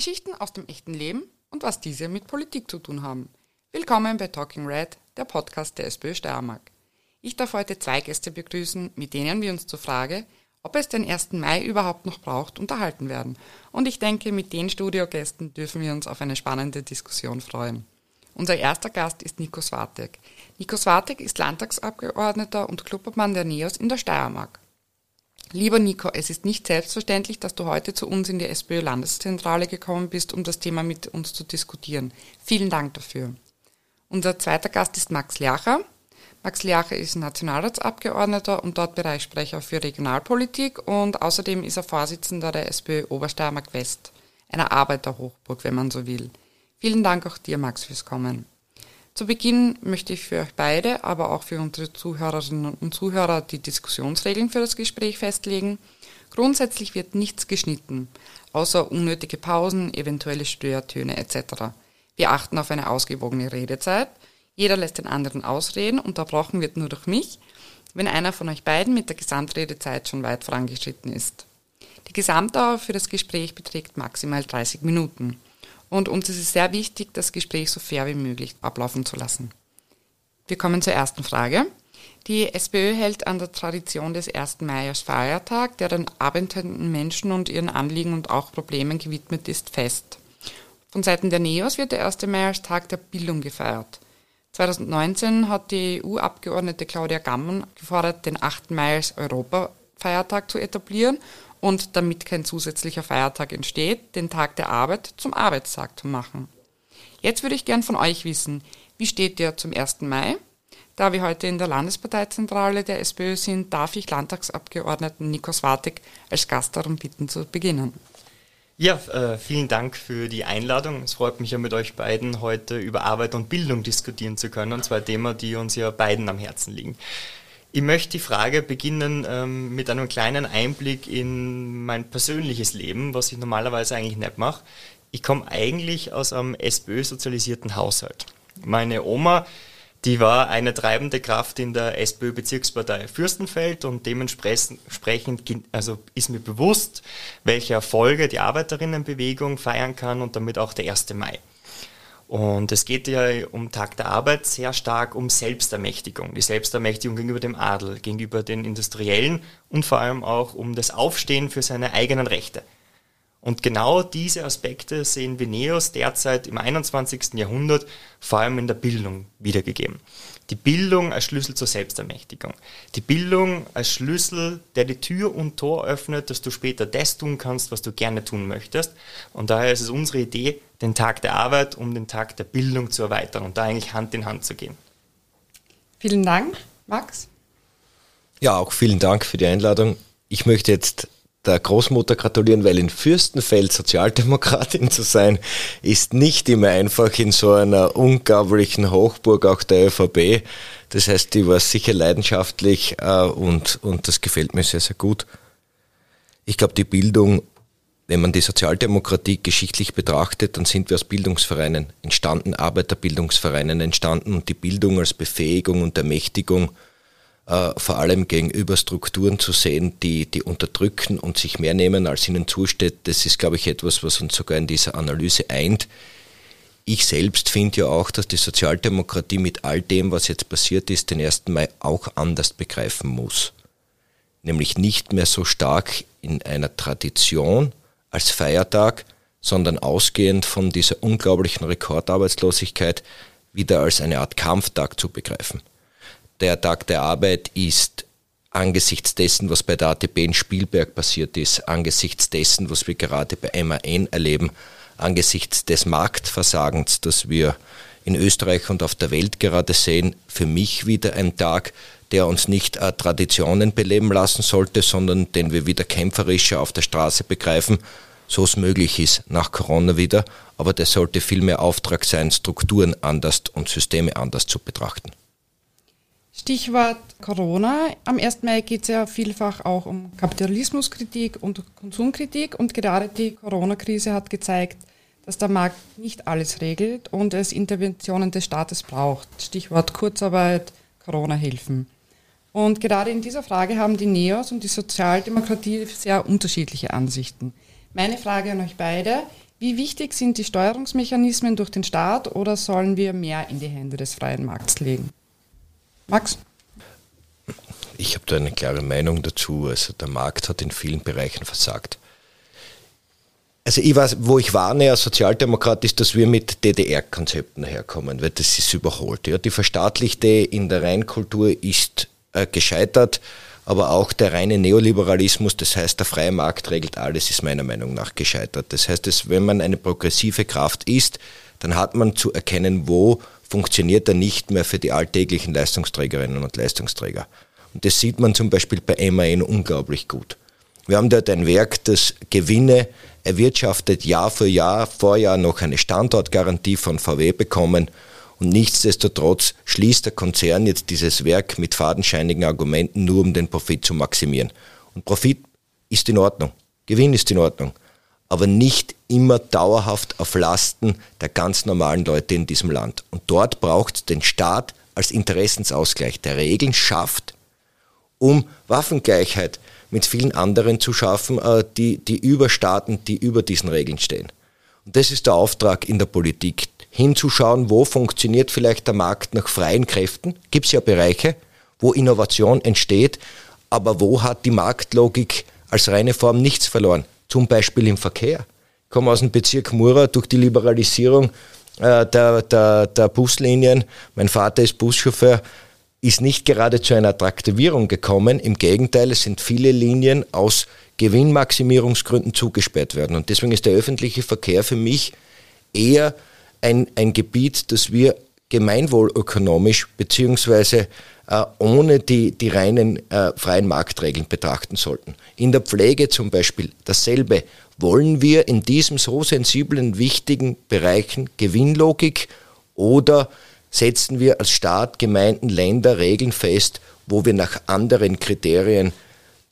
Geschichten aus dem echten Leben und was diese mit Politik zu tun haben. Willkommen bei Talking Red, der Podcast der SPÖ Steiermark. Ich darf heute zwei Gäste begrüßen, mit denen wir uns zur Frage, ob es den 1. Mai überhaupt noch braucht, unterhalten werden. Und ich denke, mit den Studiogästen dürfen wir uns auf eine spannende Diskussion freuen. Unser erster Gast ist Nico Swatek. Nico Swatek ist Landtagsabgeordneter und Clubobmann der NEOS in der Steiermark. Lieber Nico, es ist nicht selbstverständlich, dass du heute zu uns in die SPÖ-Landeszentrale gekommen bist, um das Thema mit uns zu diskutieren. Vielen Dank dafür. Unser zweiter Gast ist Max Lercher. Max Lercher ist Nationalratsabgeordneter und dort Bereichssprecher für Regionalpolitik und außerdem ist er Vorsitzender der SPÖ Obersteiermark West, einer Arbeiterhochburg, wenn man so will. Vielen Dank auch dir, Max, fürs Kommen. Zu Beginn möchte ich für euch beide, aber auch für unsere Zuhörerinnen und Zuhörer die Diskussionsregeln für das Gespräch festlegen. Grundsätzlich wird nichts geschnitten, außer unnötige Pausen, eventuelle Störtöne etc. Wir achten auf eine ausgewogene Redezeit. Jeder lässt den anderen ausreden, unterbrochen wird nur durch mich, wenn einer von euch beiden mit der Gesamtredezeit schon weit vorangeschritten ist. Die Gesamtdauer für das Gespräch beträgt maximal 30 Minuten. Und uns ist es sehr wichtig, das Gespräch so fair wie möglich ablaufen zu lassen. Wir kommen zur ersten Frage. Die SPÖ hält an der Tradition des 1. Mai als Feiertag, der den arbeitenden Menschen und ihren Anliegen und auch Problemen gewidmet ist, fest. Von Seiten der NEOS wird der 1. Mai als Tag der Bildung gefeiert. 2019 hat die EU-Abgeordnete Claudia Gammon gefordert, den 8. Mai als Europafeiertag zu etablieren und damit kein zusätzlicher Feiertag entsteht, den Tag der Arbeit zum Arbeitstag zu machen. Jetzt würde ich gern von euch wissen, wie steht ihr zum 1. Mai? Da wir heute in der Landesparteizentrale der SPÖ sind, darf ich Landtagsabgeordneten Nikos Wartek als Gast darum bitten zu beginnen. Ja, äh, vielen Dank für die Einladung. Es freut mich ja mit euch beiden heute über Arbeit und Bildung diskutieren zu können, zwei Themen, die uns ja beiden am Herzen liegen. Ich möchte die Frage beginnen ähm, mit einem kleinen Einblick in mein persönliches Leben, was ich normalerweise eigentlich nicht mache. Ich komme eigentlich aus einem SPÖ-sozialisierten Haushalt. Meine Oma, die war eine treibende Kraft in der SPÖ-Bezirkspartei Fürstenfeld und dementsprechend also ist mir bewusst, welche Erfolge die Arbeiterinnenbewegung feiern kann und damit auch der 1. Mai. Und es geht ja um Tag der Arbeit sehr stark um Selbstermächtigung. Die Selbstermächtigung gegenüber dem Adel, gegenüber den Industriellen und vor allem auch um das Aufstehen für seine eigenen Rechte. Und genau diese Aspekte sehen Veneos derzeit im 21. Jahrhundert vor allem in der Bildung wiedergegeben. Die Bildung als Schlüssel zur Selbstermächtigung. Die Bildung als Schlüssel, der die Tür und Tor öffnet, dass du später das tun kannst, was du gerne tun möchtest. Und daher ist es unsere Idee, den Tag der Arbeit um den Tag der Bildung zu erweitern und da eigentlich Hand in Hand zu gehen. Vielen Dank, Max. Ja, auch vielen Dank für die Einladung. Ich möchte jetzt der Großmutter gratulieren, weil in Fürstenfeld Sozialdemokratin zu sein, ist nicht immer einfach in so einer unglaublichen Hochburg auch der ÖVP. Das heißt, die war sicher leidenschaftlich äh, und, und das gefällt mir sehr, sehr gut. Ich glaube, die Bildung, wenn man die Sozialdemokratie geschichtlich betrachtet, dann sind wir aus Bildungsvereinen entstanden, Arbeiterbildungsvereinen entstanden und die Bildung als Befähigung und Ermächtigung äh, vor allem gegenüber Strukturen zu sehen, die, die unterdrücken und sich mehr nehmen, als ihnen zusteht. Das ist, glaube ich, etwas, was uns sogar in dieser Analyse eint. Ich selbst finde ja auch, dass die Sozialdemokratie mit all dem, was jetzt passiert ist, den 1. Mai auch anders begreifen muss. Nämlich nicht mehr so stark in einer Tradition als Feiertag, sondern ausgehend von dieser unglaublichen Rekordarbeitslosigkeit wieder als eine Art Kampftag zu begreifen. Der Tag der Arbeit ist angesichts dessen, was bei der ATP in Spielberg passiert ist, angesichts dessen, was wir gerade bei MAN erleben, angesichts des Marktversagens, das wir in Österreich und auf der Welt gerade sehen, für mich wieder ein Tag, der uns nicht äh, Traditionen beleben lassen sollte, sondern den wir wieder kämpferischer auf der Straße begreifen, so es möglich ist nach Corona wieder. Aber der sollte vielmehr Auftrag sein, Strukturen anders und Systeme anders zu betrachten. Stichwort Corona. Am 1. Mai geht es ja vielfach auch um Kapitalismuskritik und Konsumkritik und gerade die Corona-Krise hat gezeigt, dass der Markt nicht alles regelt und es Interventionen des Staates braucht. Stichwort Kurzarbeit, Corona-Hilfen. Und gerade in dieser Frage haben die Neos und die Sozialdemokratie sehr unterschiedliche Ansichten. Meine Frage an euch beide, Wie wichtig sind die Steuerungsmechanismen durch den Staat oder sollen wir mehr in die Hände des freien Markts legen? Max? Ich habe da eine klare Meinung dazu. Also der Markt hat in vielen Bereichen versagt. Also ich weiß, wo ich warne als Sozialdemokrat ist, dass wir mit DDR-Konzepten herkommen, weil das ist überholt. Ja, die verstaatlichte in der Reinkultur ist äh, gescheitert, aber auch der reine Neoliberalismus, das heißt der freie Markt regelt alles, ist meiner Meinung nach gescheitert. Das heißt, dass, wenn man eine progressive Kraft ist, dann hat man zu erkennen, wo funktioniert er nicht mehr für die alltäglichen Leistungsträgerinnen und Leistungsträger. Und das sieht man zum Beispiel bei MAN unglaublich gut. Wir haben dort ein Werk, das Gewinne erwirtschaftet Jahr für Jahr, Vorjahr noch eine Standortgarantie von VW bekommen und nichtsdestotrotz schließt der Konzern jetzt dieses Werk mit fadenscheinigen Argumenten nur, um den Profit zu maximieren. Und Profit ist in Ordnung, Gewinn ist in Ordnung, aber nicht immer dauerhaft auf Lasten der ganz normalen Leute in diesem Land. Und dort braucht es den Staat als Interessensausgleich, der Regeln schafft, um Waffengleichheit mit vielen anderen zu schaffen, äh, die, die über Staaten, die über diesen Regeln stehen. Und das ist der Auftrag in der Politik, hinzuschauen, wo funktioniert vielleicht der Markt nach freien Kräften. Gibt es ja Bereiche, wo Innovation entsteht, aber wo hat die Marktlogik als reine Form nichts verloren? Zum Beispiel im Verkehr. Ich komme aus dem Bezirk Mura durch die Liberalisierung äh, der, der, der Buslinien. Mein Vater ist Buschauffeur ist nicht gerade zu einer Attraktivierung gekommen. Im Gegenteil, es sind viele Linien aus Gewinnmaximierungsgründen zugesperrt werden. Und deswegen ist der öffentliche Verkehr für mich eher ein, ein Gebiet, das wir gemeinwohlökonomisch beziehungsweise äh, ohne die, die reinen äh, freien Marktregeln betrachten sollten. In der Pflege zum Beispiel dasselbe. Wollen wir in diesem so sensiblen, wichtigen Bereichen Gewinnlogik oder setzen wir als Staat, Gemeinden, Länder Regeln fest, wo wir nach anderen Kriterien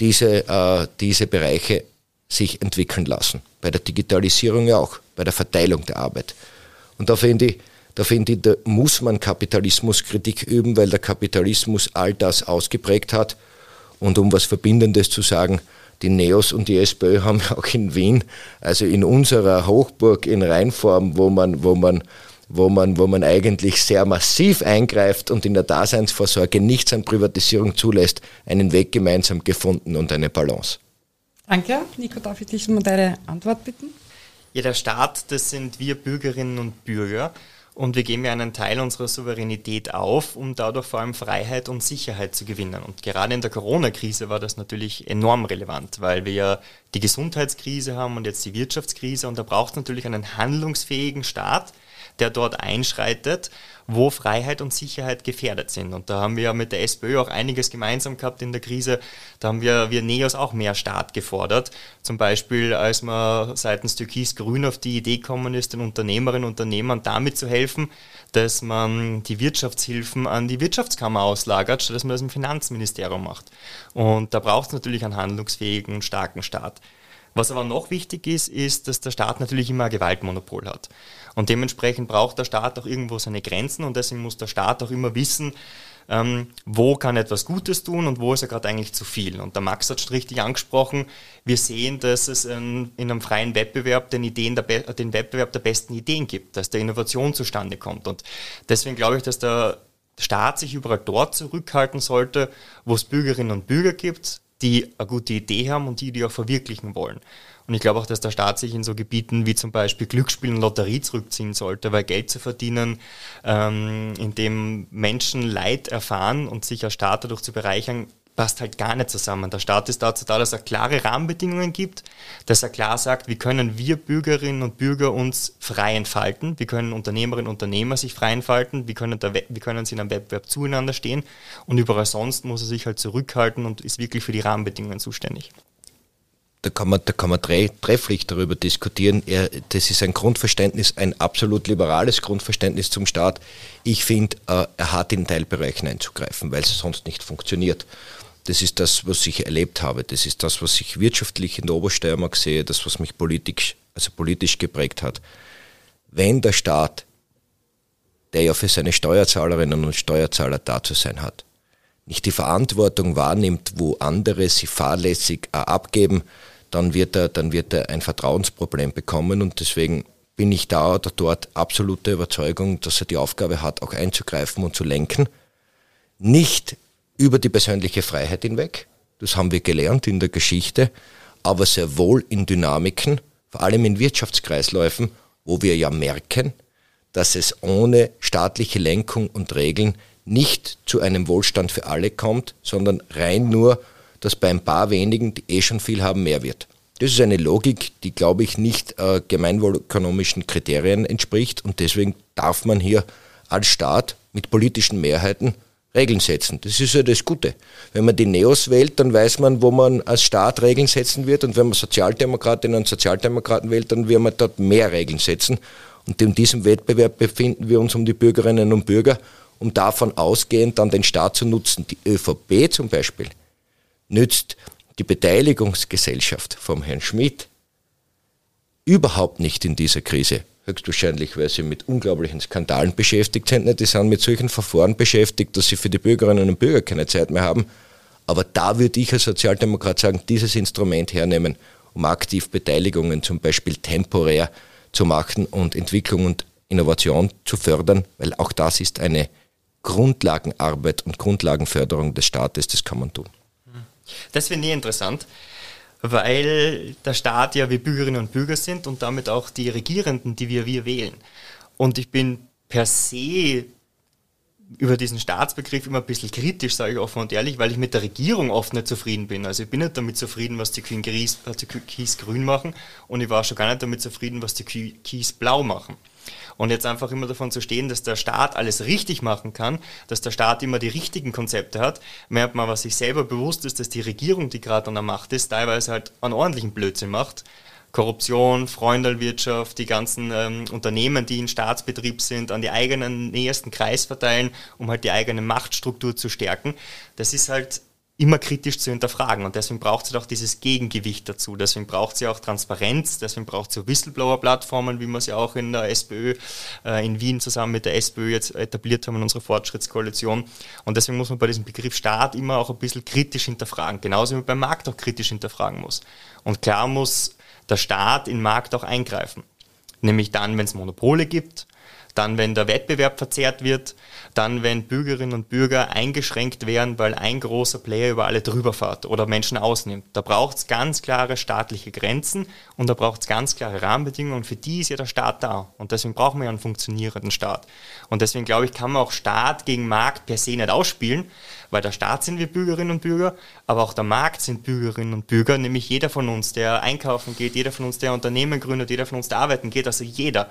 diese, äh, diese Bereiche sich entwickeln lassen. Bei der Digitalisierung ja auch, bei der Verteilung der Arbeit. Und da finde ich, da finde ich, da muss man Kapitalismuskritik üben, weil der Kapitalismus all das ausgeprägt hat. Und um was Verbindendes zu sagen, die Neos und die SPÖ haben auch in Wien, also in unserer Hochburg in Rheinform, wo man, wo man wo man, wo man eigentlich sehr massiv eingreift und in der Daseinsvorsorge nichts an Privatisierung zulässt, einen Weg gemeinsam gefunden und eine Balance. Danke. Nico, darf ich dich um deine Antwort bitten? Ja, der Staat, das sind wir Bürgerinnen und Bürger. Und wir geben ja einen Teil unserer Souveränität auf, um dadurch vor allem Freiheit und Sicherheit zu gewinnen. Und gerade in der Corona-Krise war das natürlich enorm relevant, weil wir ja die Gesundheitskrise haben und jetzt die Wirtschaftskrise. Und da braucht es natürlich einen handlungsfähigen Staat, der dort einschreitet, wo Freiheit und Sicherheit gefährdet sind. Und da haben wir mit der SPÖ auch einiges gemeinsam gehabt in der Krise. Da haben wir, wir NEOS auch mehr Staat gefordert. Zum Beispiel, als man seitens Türkis-Grün auf die Idee gekommen ist, den Unternehmerinnen und Unternehmern damit zu helfen, dass man die Wirtschaftshilfen an die Wirtschaftskammer auslagert, statt dass man das im Finanzministerium macht. Und da braucht es natürlich einen handlungsfähigen und starken Staat. Was aber noch wichtig ist, ist, dass der Staat natürlich immer ein Gewaltmonopol hat. Und dementsprechend braucht der Staat auch irgendwo seine Grenzen und deswegen muss der Staat auch immer wissen, ähm, wo kann etwas Gutes tun und wo ist er gerade eigentlich zu viel. Und der Max hat schon richtig angesprochen, wir sehen, dass es in, in einem freien Wettbewerb den, Ideen den Wettbewerb der besten Ideen gibt, dass der Innovation zustande kommt. Und deswegen glaube ich, dass der Staat sich überall dort zurückhalten sollte, wo es Bürgerinnen und Bürger gibt, die eine gute Idee haben und die, die auch verwirklichen wollen. Und ich glaube auch, dass der Staat sich in so Gebieten wie zum Beispiel Glücksspiel und Lotterie zurückziehen sollte, weil Geld zu verdienen, ähm, indem Menschen Leid erfahren und sich als Staat dadurch zu bereichern, passt halt gar nicht zusammen. Der Staat ist dazu da, dass er klare Rahmenbedingungen gibt, dass er klar sagt, wie können wir Bürgerinnen und Bürger uns frei entfalten, wie können Unternehmerinnen und Unternehmer sich frei entfalten, wie können, der, wie können sie in einem Wettbewerb zueinander stehen? Und überall sonst muss er sich halt zurückhalten und ist wirklich für die Rahmenbedingungen zuständig da kann man, da kann man trefflich darüber diskutieren. Er, das ist ein Grundverständnis, ein absolut liberales Grundverständnis zum Staat. Ich finde, äh, er hat in Teilbereichen einzugreifen, weil es sonst nicht funktioniert. Das ist das, was ich erlebt habe. Das ist das, was ich wirtschaftlich in der Obersteiermark sehe, das, was mich politisch, also politisch geprägt hat. Wenn der Staat, der ja für seine Steuerzahlerinnen und Steuerzahler da zu sein hat, nicht die Verantwortung wahrnimmt, wo andere sie fahrlässig abgeben, dann wird er, dann wird er ein Vertrauensproblem bekommen und deswegen bin ich da oder dort absolute Überzeugung, dass er die Aufgabe hat, auch einzugreifen und zu lenken. Nicht über die persönliche Freiheit hinweg, das haben wir gelernt in der Geschichte, aber sehr wohl in Dynamiken, vor allem in Wirtschaftskreisläufen, wo wir ja merken, dass es ohne staatliche Lenkung und Regeln nicht zu einem Wohlstand für alle kommt, sondern rein nur, dass bei ein paar wenigen, die eh schon viel haben, mehr wird. Das ist eine Logik, die, glaube ich, nicht äh, gemeinwohlökonomischen Kriterien entspricht und deswegen darf man hier als Staat mit politischen Mehrheiten Regeln setzen. Das ist ja das Gute. Wenn man die Neos wählt, dann weiß man, wo man als Staat Regeln setzen wird und wenn man Sozialdemokratinnen und Sozialdemokraten wählt, dann wird man dort mehr Regeln setzen. Und in diesem Wettbewerb befinden wir uns um die Bürgerinnen und Bürger, um davon ausgehend dann den Staat zu nutzen. Die ÖVP zum Beispiel nützt die Beteiligungsgesellschaft vom Herrn Schmidt überhaupt nicht in dieser Krise. Höchstwahrscheinlich, weil sie mit unglaublichen Skandalen beschäftigt sind. Die sind mit solchen Verfahren beschäftigt, dass sie für die Bürgerinnen und Bürger keine Zeit mehr haben. Aber da würde ich als Sozialdemokrat sagen, dieses Instrument hernehmen, um aktiv Beteiligungen zum Beispiel temporär zu machen und Entwicklung und Innovation zu fördern, weil auch das ist eine Grundlagenarbeit und Grundlagenförderung des Staates, das kann man tun. Das finde ich interessant, weil der Staat ja wir Bürgerinnen und Bürger sind und damit auch die Regierenden, die wir wir wählen. Und ich bin per se über diesen Staatsbegriff immer ein bisschen kritisch, sage ich offen und ehrlich, weil ich mit der Regierung oft nicht zufrieden bin. Also ich bin nicht damit zufrieden, was die Kies, die Kies grün machen und ich war schon gar nicht damit zufrieden, was die Kies blau machen. Und jetzt einfach immer davon zu stehen, dass der Staat alles richtig machen kann, dass der Staat immer die richtigen Konzepte hat, merkt man, was sich selber bewusst ist, dass die Regierung, die gerade an der Macht ist, teilweise halt einen ordentlichen Blödsinn macht. Korruption, Freundelwirtschaft, die ganzen ähm, Unternehmen, die in Staatsbetrieb sind, an die eigenen nähersten Kreis verteilen, um halt die eigene Machtstruktur zu stärken. Das ist halt immer kritisch zu hinterfragen. Und deswegen braucht es auch dieses Gegengewicht dazu. Deswegen braucht es ja auch Transparenz, deswegen braucht es so Whistleblower-Plattformen, wie wir es ja auch in der SPÖ, äh, in Wien zusammen mit der SPÖ jetzt etabliert haben in unserer Fortschrittskoalition. Und deswegen muss man bei diesem Begriff Staat immer auch ein bisschen kritisch hinterfragen. Genauso wie man beim Markt auch kritisch hinterfragen muss. Und klar muss der Staat in den Markt auch eingreifen. Nämlich dann, wenn es Monopole gibt, dann, wenn der Wettbewerb verzerrt wird, dann, wenn Bürgerinnen und Bürger eingeschränkt werden, weil ein großer Player über alle drüber fährt oder Menschen ausnimmt. Da braucht es ganz klare staatliche Grenzen und da braucht es ganz klare Rahmenbedingungen und für die ist ja der Staat da. Und deswegen brauchen wir ja einen funktionierenden Staat. Und deswegen glaube ich, kann man auch Staat gegen Markt per se nicht ausspielen, weil der Staat sind wir Bürgerinnen und Bürger, aber auch der Markt sind Bürgerinnen und Bürger, nämlich jeder von uns, der einkaufen geht, jeder von uns, der Unternehmen gründet, jeder von uns, der arbeiten geht, also jeder.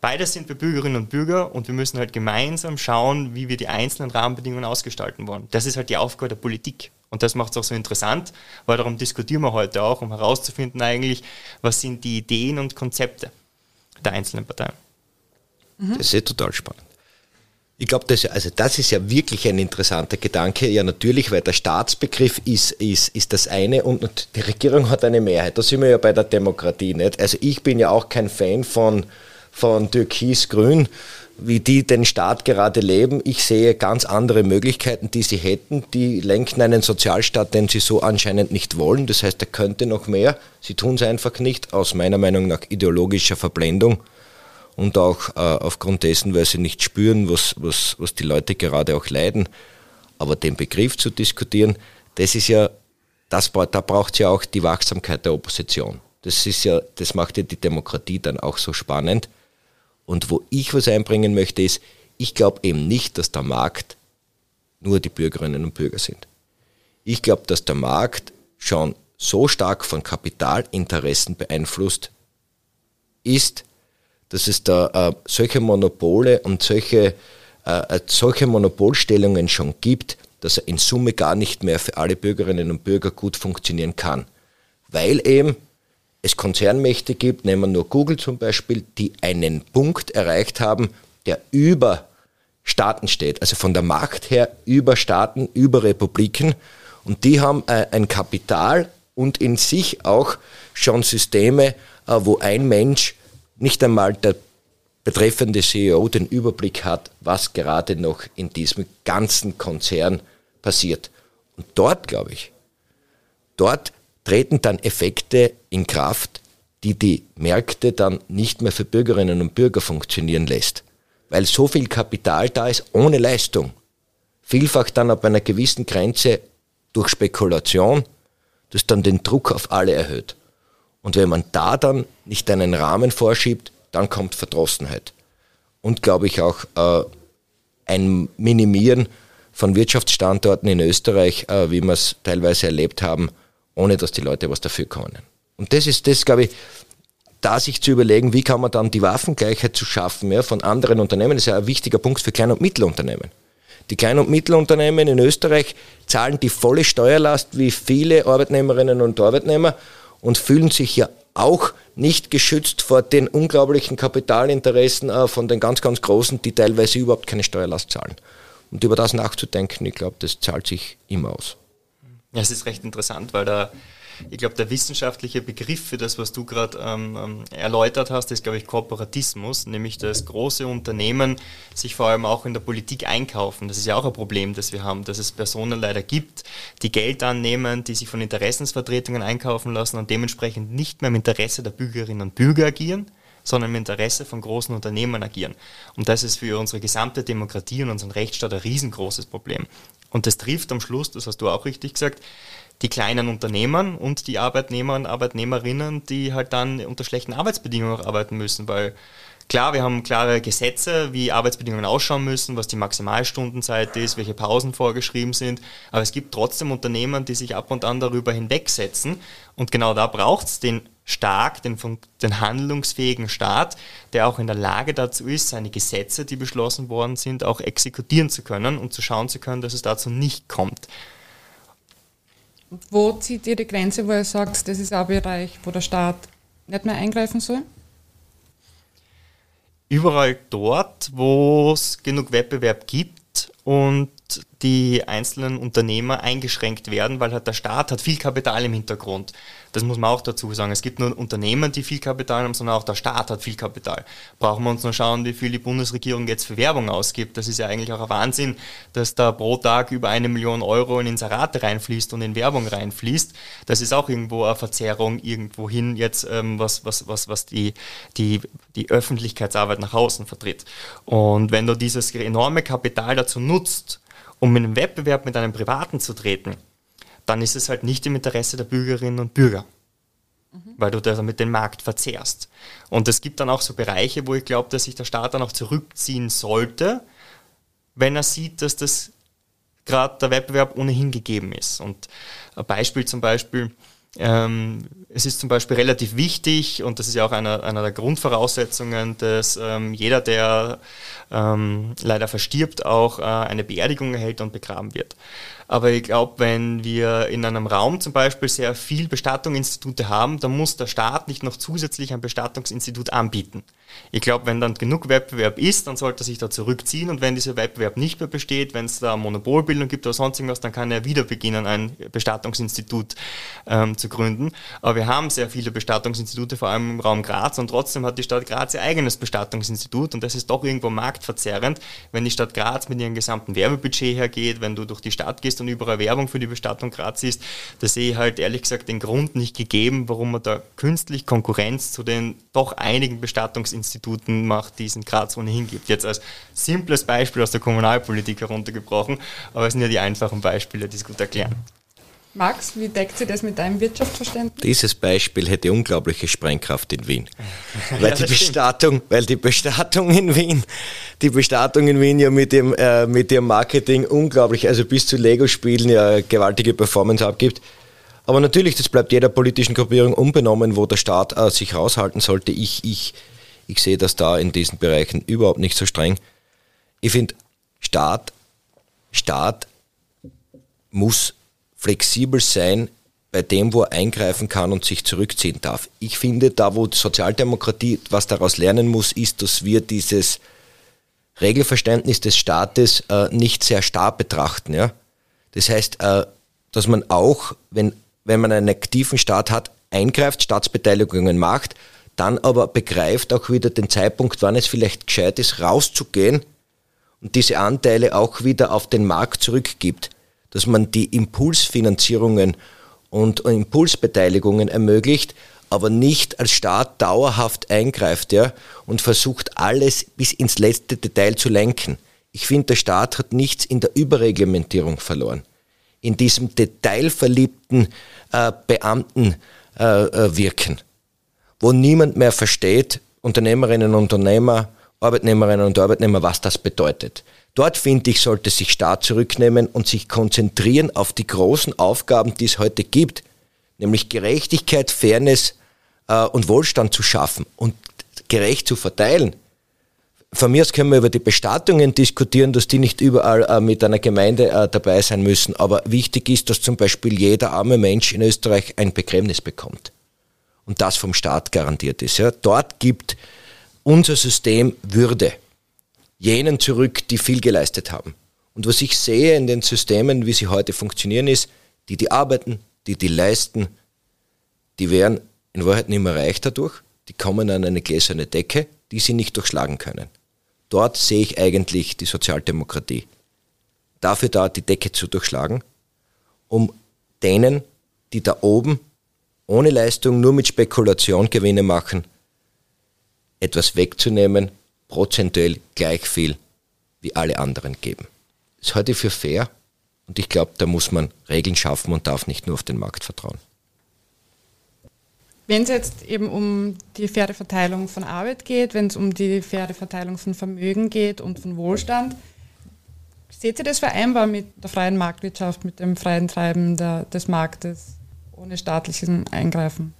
Beides sind wir Bürgerinnen und Bürger und wir müssen halt gemeinsam schauen, wie wir die einzelnen Rahmenbedingungen ausgestalten wollen. Das ist halt die Aufgabe der Politik. Und das macht es auch so interessant, weil darum diskutieren wir heute auch, um herauszufinden eigentlich, was sind die Ideen und Konzepte der einzelnen Parteien. Das ist ja total spannend. Ich glaube, das, also das ist ja wirklich ein interessanter Gedanke. Ja, natürlich, weil der Staatsbegriff ist, ist, ist das eine und die Regierung hat eine Mehrheit. Da sind wir ja bei der Demokratie nicht. Also ich bin ja auch kein Fan von, von Türkis-Grün, wie die den Staat gerade leben. Ich sehe ganz andere Möglichkeiten, die sie hätten. Die lenken einen Sozialstaat, den sie so anscheinend nicht wollen. Das heißt, er könnte noch mehr. Sie tun es einfach nicht, aus meiner Meinung nach ideologischer Verblendung und auch äh, aufgrund dessen, weil sie nicht spüren, was, was, was die Leute gerade auch leiden. Aber den Begriff zu diskutieren, das ist ja, das, da braucht es ja auch die Wachsamkeit der Opposition. Das ist ja, das macht ja die Demokratie dann auch so spannend. Und wo ich was einbringen möchte, ist, ich glaube eben nicht, dass der Markt nur die Bürgerinnen und Bürger sind. Ich glaube, dass der Markt schon so stark von Kapitalinteressen beeinflusst ist, dass es da äh, solche Monopole und solche, äh, äh solche Monopolstellungen schon gibt, dass er in Summe gar nicht mehr für alle Bürgerinnen und Bürger gut funktionieren kann. Weil eben es Konzernmächte gibt, nehmen wir nur Google zum Beispiel, die einen Punkt erreicht haben, der über Staaten steht, also von der Macht her über Staaten, über Republiken. Und die haben äh, ein Kapital und in sich auch schon Systeme, äh, wo ein Mensch, nicht einmal der betreffende CEO, den Überblick hat, was gerade noch in diesem ganzen Konzern passiert. Und dort, glaube ich, dort treten dann Effekte in Kraft, die die Märkte dann nicht mehr für Bürgerinnen und Bürger funktionieren lässt. Weil so viel Kapital da ist ohne Leistung. Vielfach dann ab einer gewissen Grenze durch Spekulation, das dann den Druck auf alle erhöht. Und wenn man da dann nicht einen Rahmen vorschiebt, dann kommt Verdrossenheit. Und glaube ich auch äh, ein Minimieren von Wirtschaftsstandorten in Österreich, äh, wie wir es teilweise erlebt haben, ohne dass die Leute was dafür können. Und das ist das, glaube ich, da sich zu überlegen, wie kann man dann die Waffengleichheit zu schaffen ja, von anderen Unternehmen, das ist ja ein wichtiger Punkt für Klein- und Mittelunternehmen. Die Klein- und Mittelunternehmen in Österreich zahlen die volle Steuerlast wie viele Arbeitnehmerinnen und Arbeitnehmer und fühlen sich ja auch nicht geschützt vor den unglaublichen Kapitalinteressen äh, von den ganz, ganz Großen, die teilweise überhaupt keine Steuerlast zahlen. Und über das nachzudenken, ich glaube, das zahlt sich immer aus. Ja, es ist recht interessant, weil da ich glaube, der wissenschaftliche Begriff für das, was du gerade ähm, ähm, erläutert hast, ist, glaube ich, Kooperatismus, nämlich dass große Unternehmen sich vor allem auch in der Politik einkaufen. Das ist ja auch ein Problem, das wir haben, dass es Personen leider gibt, die Geld annehmen, die sich von Interessensvertretungen einkaufen lassen und dementsprechend nicht mehr im Interesse der Bürgerinnen und Bürger agieren, sondern im Interesse von großen Unternehmen agieren. Und das ist für unsere gesamte Demokratie und unseren Rechtsstaat ein riesengroßes Problem. Und das trifft am Schluss, das hast du auch richtig gesagt, die kleinen Unternehmen und die Arbeitnehmer und Arbeitnehmerinnen, die halt dann unter schlechten Arbeitsbedingungen auch arbeiten müssen, weil Klar, wir haben klare Gesetze, wie Arbeitsbedingungen ausschauen müssen, was die Maximalstundenzeit ist, welche Pausen vorgeschrieben sind. Aber es gibt trotzdem Unternehmen, die sich ab und an darüber hinwegsetzen. Und genau da braucht es den stark, den, den handlungsfähigen Staat, der auch in der Lage dazu ist, seine Gesetze, die beschlossen worden sind, auch exekutieren zu können und zu schauen zu können, dass es dazu nicht kommt. Wo zieht ihr die Grenze, wo ihr sagt, das ist ein Bereich, wo der Staat nicht mehr eingreifen soll? Überall dort, wo es genug Wettbewerb gibt und die einzelnen Unternehmer eingeschränkt werden, weil halt der Staat hat viel Kapital im Hintergrund. Das muss man auch dazu sagen. Es gibt nur Unternehmen, die viel Kapital haben, sondern auch der Staat hat viel Kapital. Brauchen wir uns nur schauen, wie viel die Bundesregierung jetzt für Werbung ausgibt. Das ist ja eigentlich auch ein Wahnsinn, dass da pro Tag über eine Million Euro in Inserate reinfließt und in Werbung reinfließt. Das ist auch irgendwo eine Verzerrung irgendwohin jetzt, ähm, was, was, was, was die, die, die Öffentlichkeitsarbeit nach außen vertritt. Und wenn du dieses enorme Kapital dazu nutzt, um in einen Wettbewerb mit einem Privaten zu treten, dann ist es halt nicht im Interesse der Bürgerinnen und Bürger, mhm. weil du damit den Markt verzehrst. Und es gibt dann auch so Bereiche, wo ich glaube, dass sich der Staat dann auch zurückziehen sollte, wenn er sieht, dass das gerade der Wettbewerb ohnehin gegeben ist. Und ein Beispiel zum Beispiel, ähm, es ist zum Beispiel relativ wichtig, und das ist ja auch einer, einer der Grundvoraussetzungen, dass ähm, jeder, der ähm, leider verstirbt, auch äh, eine Beerdigung erhält und begraben wird. Aber ich glaube, wenn wir in einem Raum zum Beispiel sehr viel Bestattungsinstitute haben, dann muss der Staat nicht noch zusätzlich ein Bestattungsinstitut anbieten. Ich glaube, wenn dann genug Wettbewerb ist, dann sollte er sich da zurückziehen und wenn dieser Wettbewerb nicht mehr besteht, wenn es da Monopolbildung gibt oder sonst irgendwas, dann kann er wieder beginnen, ein Bestattungsinstitut ähm, zu gründen. Aber wir haben sehr viele Bestattungsinstitute, vor allem im Raum Graz und trotzdem hat die Stadt Graz ihr eigenes Bestattungsinstitut und das ist doch irgendwo marktverzerrend, wenn die Stadt Graz mit ihrem gesamten Werbebudget hergeht, wenn du durch die Stadt gehst und überall Werbung für die Bestattung Graz siehst, da sehe ich halt ehrlich gesagt den Grund nicht gegeben, warum man da künstlich Konkurrenz zu den doch einigen Bestattungsinstituten Instituten macht, die es in Graz ohnehin gibt. Jetzt als simples Beispiel aus der Kommunalpolitik heruntergebrochen, aber es sind ja die einfachen Beispiele, die es gut erklären. Max, wie deckt sich das mit deinem Wirtschaftsverständnis? Dieses Beispiel hätte unglaubliche Sprengkraft in Wien. weil, ja, die Bestattung, weil die Bestattung in Wien, die Bestattung in Wien ja mit dem, äh, mit dem Marketing unglaublich, also bis zu Lego-Spielen ja gewaltige Performance abgibt. Aber natürlich, das bleibt jeder politischen Gruppierung unbenommen, wo der Staat äh, sich raushalten sollte. Ich, ich ich sehe das da in diesen Bereichen überhaupt nicht so streng. Ich finde, Staat, Staat muss flexibel sein bei dem, wo er eingreifen kann und sich zurückziehen darf. Ich finde, da wo Sozialdemokratie was daraus lernen muss, ist, dass wir dieses Regelverständnis des Staates äh, nicht sehr starr betrachten. Ja? Das heißt, äh, dass man auch, wenn, wenn man einen aktiven Staat hat, eingreift, Staatsbeteiligungen macht, dann aber begreift auch wieder den Zeitpunkt, wann es vielleicht gescheit ist, rauszugehen und diese Anteile auch wieder auf den Markt zurückgibt. Dass man die Impulsfinanzierungen und Impulsbeteiligungen ermöglicht, aber nicht als Staat dauerhaft eingreift ja, und versucht alles bis ins letzte Detail zu lenken. Ich finde, der Staat hat nichts in der Überreglementierung verloren. In diesem detailverliebten äh, Beamtenwirken, äh, äh, wo niemand mehr versteht, Unternehmerinnen und Unternehmer, Arbeitnehmerinnen und Arbeitnehmer, was das bedeutet. Dort, finde ich, sollte sich Staat zurücknehmen und sich konzentrieren auf die großen Aufgaben, die es heute gibt, nämlich Gerechtigkeit, Fairness äh, und Wohlstand zu schaffen und gerecht zu verteilen. Von mir aus können wir über die Bestattungen diskutieren, dass die nicht überall äh, mit einer Gemeinde äh, dabei sein müssen. Aber wichtig ist, dass zum Beispiel jeder arme Mensch in Österreich ein Begräbnis bekommt. Und das vom Staat garantiert ist. Ja. Dort gibt unser System Würde jenen zurück, die viel geleistet haben. Und was ich sehe in den Systemen, wie sie heute funktionieren, ist, die, die arbeiten, die, die leisten, die werden in Wahrheit nicht mehr reich dadurch, die kommen an eine gläserne Decke, die sie nicht durchschlagen können. Dort sehe ich eigentlich die Sozialdemokratie. Dafür da die Decke zu durchschlagen, um denen, die da oben ohne Leistung nur mit Spekulation Gewinne machen, etwas wegzunehmen, prozentuell gleich viel wie alle anderen geben. Das halte ich für fair und ich glaube, da muss man Regeln schaffen und darf nicht nur auf den Markt vertrauen. Wenn es jetzt eben um die faire Verteilung von Arbeit geht, wenn es um die faire Verteilung von Vermögen geht und von Wohlstand, seht ihr das vereinbar mit der freien Marktwirtschaft, mit dem freien Treiben der, des Marktes ohne staatlichen Eingreifen?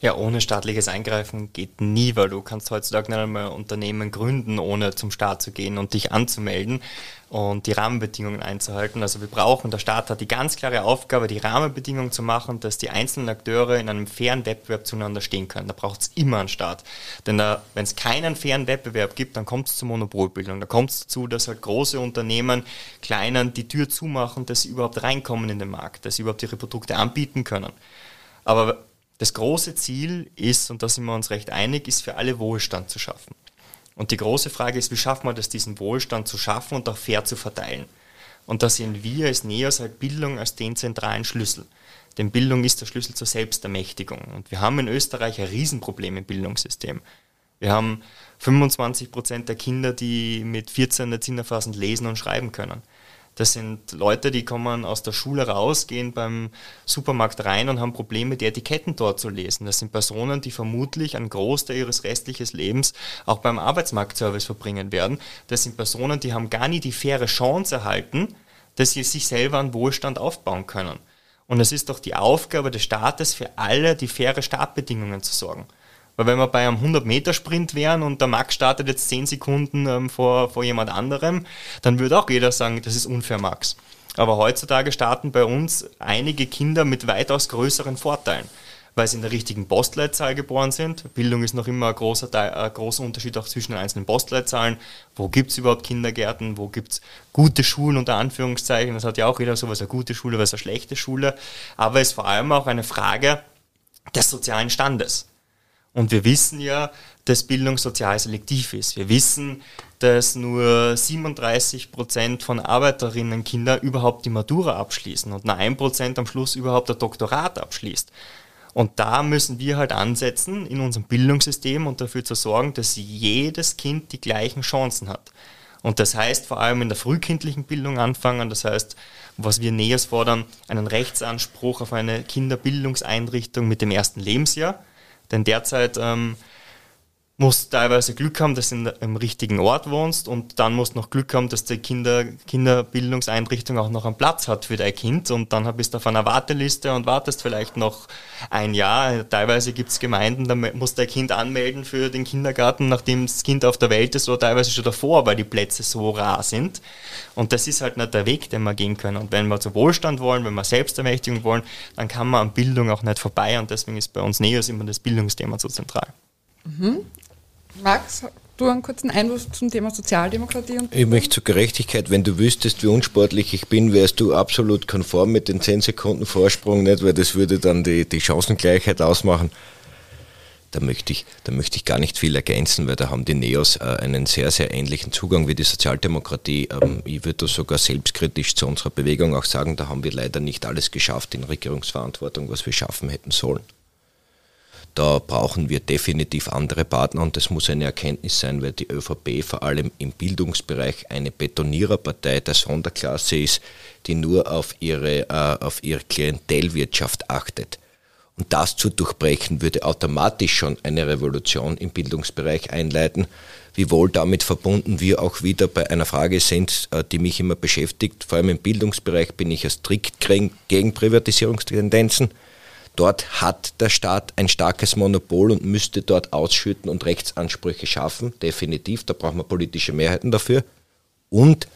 Ja, ohne staatliches Eingreifen geht nie, weil du kannst heutzutage nicht einmal Unternehmen gründen, ohne zum Staat zu gehen und dich anzumelden und die Rahmenbedingungen einzuhalten. Also wir brauchen, der Staat hat die ganz klare Aufgabe, die Rahmenbedingungen zu machen, dass die einzelnen Akteure in einem fairen Wettbewerb zueinander stehen können. Da braucht es immer einen Staat. Denn wenn es keinen fairen Wettbewerb gibt, dann kommt es zur Monopolbildung. Da kommt es dazu, dass halt große Unternehmen kleinen die Tür zumachen, dass sie überhaupt reinkommen in den Markt, dass sie überhaupt ihre Produkte anbieten können. Aber das große Ziel ist, und da sind wir uns recht einig, ist für alle Wohlstand zu schaffen. Und die große Frage ist, wie schaffen wir das, diesen Wohlstand zu schaffen und auch fair zu verteilen? Und da sehen wir als NEOS halt Bildung als den zentralen Schlüssel. Denn Bildung ist der Schlüssel zur Selbstermächtigung. Und wir haben in Österreich ein Riesenproblem im Bildungssystem. Wir haben 25 Prozent der Kinder, die mit 14 nicht sinnerfassend lesen und schreiben können. Das sind Leute, die kommen aus der Schule raus, gehen beim Supermarkt rein und haben Probleme, die Etiketten dort zu lesen. Das sind Personen, die vermutlich einen Großteil ihres restlichen Lebens auch beim Arbeitsmarktservice verbringen werden. Das sind Personen, die haben gar nie die faire Chance erhalten, dass sie sich selber einen Wohlstand aufbauen können. Und es ist doch die Aufgabe des Staates, für alle die faire Startbedingungen zu sorgen. Weil wenn wir bei einem 100-Meter-Sprint wären und der Max startet jetzt 10 Sekunden ähm, vor, vor jemand anderem, dann würde auch jeder sagen, das ist unfair, Max. Aber heutzutage starten bei uns einige Kinder mit weitaus größeren Vorteilen, weil sie in der richtigen Postleitzahl geboren sind. Bildung ist noch immer ein großer, Teil, ein großer Unterschied auch zwischen den einzelnen Postleitzahlen. Wo gibt es überhaupt Kindergärten? Wo gibt es gute Schulen unter Anführungszeichen? Das hat ja auch jeder sowas, eine gute Schule, was eine schlechte Schule. Aber es ist vor allem auch eine Frage des sozialen Standes. Und wir wissen ja, dass Bildung sozial selektiv ist. Wir wissen, dass nur 37 Prozent von Arbeiterinnenkindern überhaupt die Matura abschließen und nur ein Prozent am Schluss überhaupt ein Doktorat abschließt. Und da müssen wir halt ansetzen in unserem Bildungssystem und dafür zu sorgen, dass jedes Kind die gleichen Chancen hat. Und das heißt vor allem in der frühkindlichen Bildung anfangen, das heißt, was wir näher fordern, einen Rechtsanspruch auf eine Kinderbildungseinrichtung mit dem ersten Lebensjahr denn derzeit ähm, musst teilweise Glück haben, dass du im richtigen Ort wohnst und dann musst du noch Glück haben, dass die Kinder, Kinderbildungseinrichtung auch noch einen Platz hat für dein Kind und dann bist du auf einer Warteliste und wartest vielleicht noch ein Jahr. Teilweise gibt es Gemeinden, da musst du dein Kind anmelden für den Kindergarten, nachdem das Kind auf der Welt ist oder teilweise schon davor, weil die Plätze so rar sind. Und das ist halt nicht der Weg, den wir gehen können. Und wenn wir zu Wohlstand wollen, wenn wir Selbstermächtigung wollen, dann kann man an Bildung auch nicht vorbei und deswegen ist bei uns NEOS immer das Bildungsthema so zentral. Mhm. Max, du einen kurzen Einwurf zum Thema Sozialdemokratie? ich möchte zur Gerechtigkeit, wenn du wüsstest, wie unsportlich ich bin, wärst du absolut konform mit den 10 Sekunden Vorsprung, nicht? weil das würde dann die, die Chancengleichheit ausmachen. da möchte ich, da möchte ich gar nicht viel ergänzen, weil da haben die Neos äh, einen sehr, sehr ähnlichen Zugang wie die Sozialdemokratie. Ähm, ich würde sogar selbstkritisch zu unserer Bewegung auch sagen, da haben wir leider nicht alles geschafft in Regierungsverantwortung, was wir schaffen hätten sollen. Da brauchen wir definitiv andere Partner und das muss eine Erkenntnis sein, weil die ÖVP vor allem im Bildungsbereich eine Betoniererpartei der Sonderklasse ist, die nur auf ihre, äh, auf ihre Klientelwirtschaft achtet. Und das zu durchbrechen würde automatisch schon eine Revolution im Bildungsbereich einleiten, wiewohl damit verbunden wir auch wieder bei einer Frage sind, äh, die mich immer beschäftigt. Vor allem im Bildungsbereich bin ich ja strikt gegen Privatisierungstendenzen. Dort hat der Staat ein starkes Monopol und müsste dort ausschütten und Rechtsansprüche schaffen. Definitiv, da brauchen wir politische Mehrheiten dafür. Und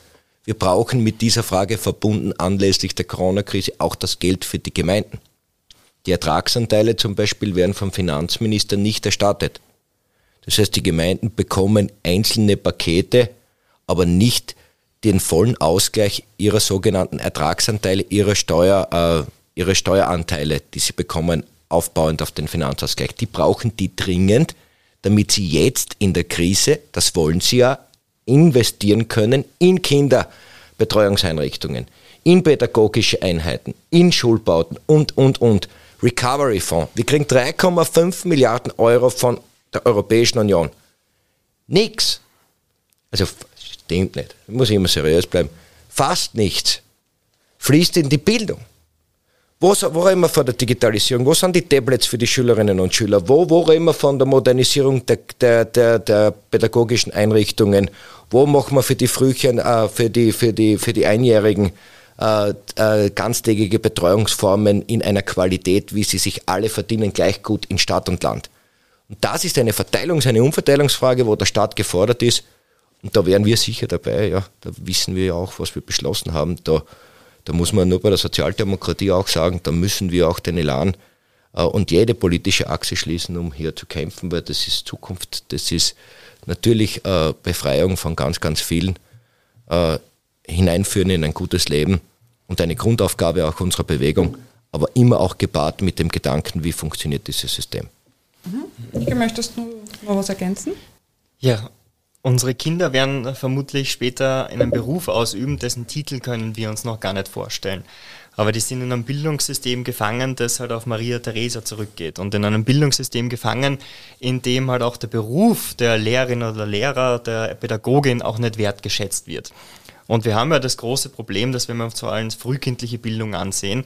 wir brauchen mit dieser Frage verbunden anlässlich der Corona-Krise auch das Geld für die Gemeinden. Die Ertragsanteile zum Beispiel werden vom Finanzminister nicht erstattet. Das heißt, die Gemeinden bekommen einzelne Pakete, aber nicht den vollen Ausgleich ihrer sogenannten Ertragsanteile, ihrer Steuer, äh, ihre Steueranteile, die sie bekommen, aufbauend auf den Finanzausgleich, die brauchen die dringend, damit sie jetzt in der Krise, das wollen sie ja, investieren können in Kinderbetreuungseinrichtungen, in pädagogische Einheiten, in Schulbauten und, und, und. Recovery Fonds. Wir kriegen 3,5 Milliarden Euro von der Europäischen Union. Nix. Also stimmt nicht. Muss immer seriös bleiben. Fast nichts fließt in die Bildung. Wo, wo reden wir von der Digitalisierung? Wo sind die Tablets für die Schülerinnen und Schüler? Wo, wo reden wir von der Modernisierung der, der, der, der pädagogischen Einrichtungen? Wo machen wir für die Frühchen, äh, für, die, für, die, für die Einjährigen äh, äh, ganztägige Betreuungsformen in einer Qualität, wie sie sich alle verdienen, gleich gut in Stadt und Land? Und das ist eine Verteilungs-, eine Umverteilungsfrage, wo der Staat gefordert ist. Und da wären wir sicher dabei, ja. Da wissen wir ja auch, was wir beschlossen haben. Da da muss man nur bei der Sozialdemokratie auch sagen, da müssen wir auch den Elan äh, und jede politische Achse schließen, um hier zu kämpfen, weil das ist Zukunft, das ist natürlich äh, Befreiung von ganz, ganz vielen, äh, hineinführen in ein gutes Leben und eine Grundaufgabe auch unserer Bewegung, aber immer auch gepaart mit dem Gedanken, wie funktioniert dieses System. Mhm. Ich möchtest du noch was ergänzen? Ja, Unsere Kinder werden vermutlich später einen Beruf ausüben, dessen Titel können wir uns noch gar nicht vorstellen. Aber die sind in einem Bildungssystem gefangen, das halt auf Maria Theresa zurückgeht. Und in einem Bildungssystem gefangen, in dem halt auch der Beruf der Lehrerin oder Lehrer, der Pädagogin auch nicht wertgeschätzt wird. Und wir haben ja das große Problem, dass wenn wir uns vor allem frühkindliche Bildung ansehen,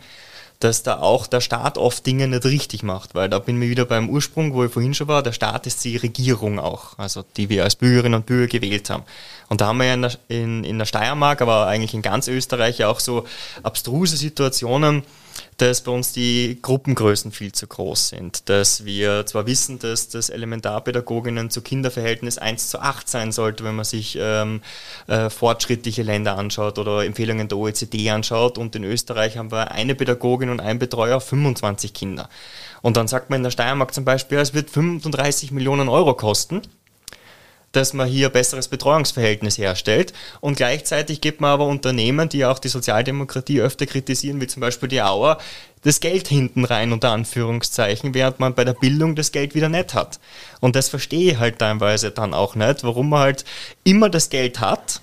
dass da auch der Staat oft Dinge nicht richtig macht, weil da bin ich wieder beim Ursprung, wo ich vorhin schon war, der Staat ist die Regierung auch, also die wir als Bürgerinnen und Bürger gewählt haben. Und da haben wir ja in der, in, in der Steiermark, aber eigentlich in ganz Österreich ja auch so abstruse Situationen, dass bei uns die Gruppengrößen viel zu groß sind. Dass wir zwar wissen, dass das Elementarpädagoginnen zu Kinderverhältnis 1 zu 8 sein sollte, wenn man sich ähm, äh, fortschrittliche Länder anschaut oder Empfehlungen der OECD anschaut. Und in Österreich haben wir eine Pädagogin und ein Betreuer auf 25 Kinder. Und dann sagt man in der Steiermark zum Beispiel, es wird 35 Millionen Euro kosten dass man hier besseres Betreuungsverhältnis herstellt. Und gleichzeitig gibt man aber Unternehmen, die auch die Sozialdemokratie öfter kritisieren, wie zum Beispiel die Auer, das Geld hinten rein, unter Anführungszeichen, während man bei der Bildung das Geld wieder nicht hat. Und das verstehe ich halt teilweise dann auch nicht, warum man halt immer das Geld hat,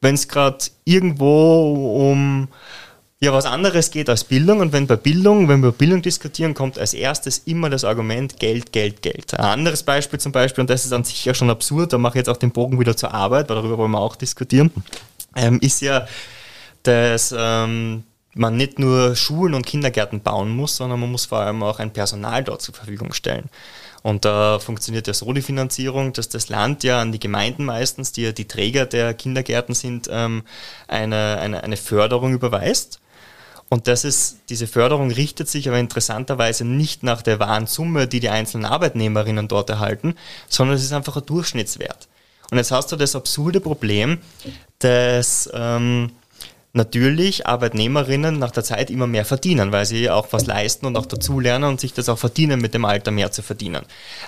wenn es gerade irgendwo um ja was anderes geht als Bildung. Und wenn bei Bildung, wenn wir über Bildung diskutieren, kommt als erstes immer das Argument Geld, Geld, Geld. Ein anderes Beispiel zum Beispiel, und das ist an sich ja schon absurd, da mache ich jetzt auch den Bogen wieder zur Arbeit, weil darüber wollen wir auch diskutieren, ähm, ist ja, dass ähm, man nicht nur Schulen und Kindergärten bauen muss, sondern man muss vor allem auch ein Personal dort zur Verfügung stellen. Und da funktioniert ja so die Finanzierung, dass das Land ja an die Gemeinden meistens, die ja die Träger der Kindergärten sind, ähm, eine, eine, eine Förderung überweist. Und das ist, diese Förderung richtet sich aber interessanterweise nicht nach der wahren Summe, die die einzelnen Arbeitnehmerinnen dort erhalten, sondern es ist einfach ein Durchschnittswert. Und jetzt hast du das absurde Problem, dass ähm, natürlich Arbeitnehmerinnen nach der Zeit immer mehr verdienen, weil sie auch was leisten und auch dazulernen und sich das auch verdienen, mit dem Alter mehr zu verdienen.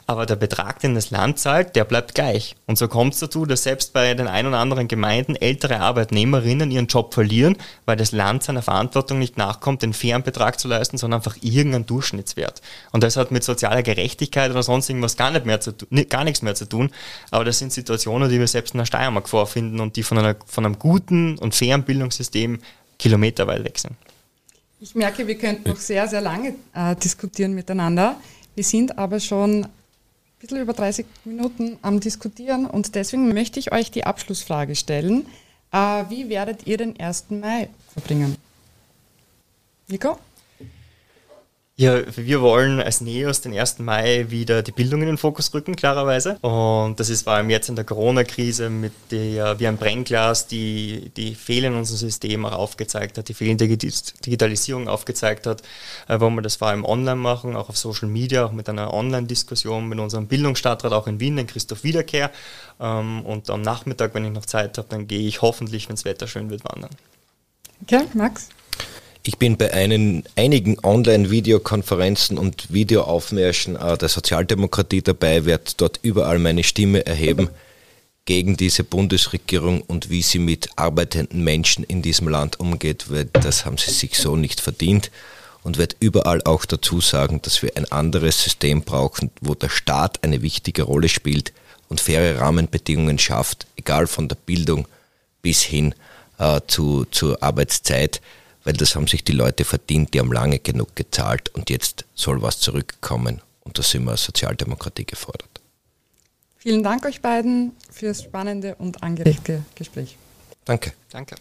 Aber der Betrag, den das Land zahlt, der bleibt gleich. Und so kommt es dazu, dass selbst bei den ein oder anderen Gemeinden ältere Arbeitnehmerinnen ihren Job verlieren, weil das Land seiner Verantwortung nicht nachkommt, den fairen Betrag zu leisten, sondern einfach irgendeinen Durchschnittswert. Und das hat mit sozialer Gerechtigkeit oder sonst irgendwas gar, nicht mehr zu, gar nichts mehr zu tun. Aber das sind Situationen, die wir selbst in der Steiermark vorfinden und die von, einer, von einem guten und fairen Bildungssystem System kilometerweit sind. Ich merke, wir könnten noch sehr, sehr lange äh, diskutieren miteinander. Wir sind aber schon ein bisschen über 30 Minuten am Diskutieren und deswegen möchte ich euch die Abschlussfrage stellen. Äh, wie werdet ihr den 1. Mai verbringen? Nico? Ja, wir wollen als NEOS den 1. Mai wieder die Bildung in den Fokus rücken, klarerweise. Und das ist vor allem jetzt in der Corona-Krise mit der, wie ein Brennglas, die die Fehler in unserem System auch aufgezeigt hat, die fehlende Digitalisierung aufgezeigt hat, äh, wo wir das vor allem online machen, auch auf Social Media, auch mit einer Online-Diskussion mit unserem Bildungsstadtrat auch in Wien, den Christoph Wiederkehr. Ähm, und am Nachmittag, wenn ich noch Zeit habe, dann gehe ich hoffentlich, wenn das Wetter schön wird, wandern. Okay, Max? Ich bin bei einen, einigen Online-Videokonferenzen und Videoaufmärschen äh, der Sozialdemokratie dabei, werde dort überall meine Stimme erheben gegen diese Bundesregierung und wie sie mit arbeitenden Menschen in diesem Land umgeht, weil das haben sie sich so nicht verdient. Und werde überall auch dazu sagen, dass wir ein anderes System brauchen, wo der Staat eine wichtige Rolle spielt und faire Rahmenbedingungen schafft, egal von der Bildung bis hin äh, zu, zur Arbeitszeit weil das haben sich die Leute verdient, die haben lange genug gezahlt und jetzt soll was zurückkommen. Und da sind wir als Sozialdemokratie gefordert. Vielen Dank euch beiden fürs spannende und angeregte Gespräch. Danke. Danke.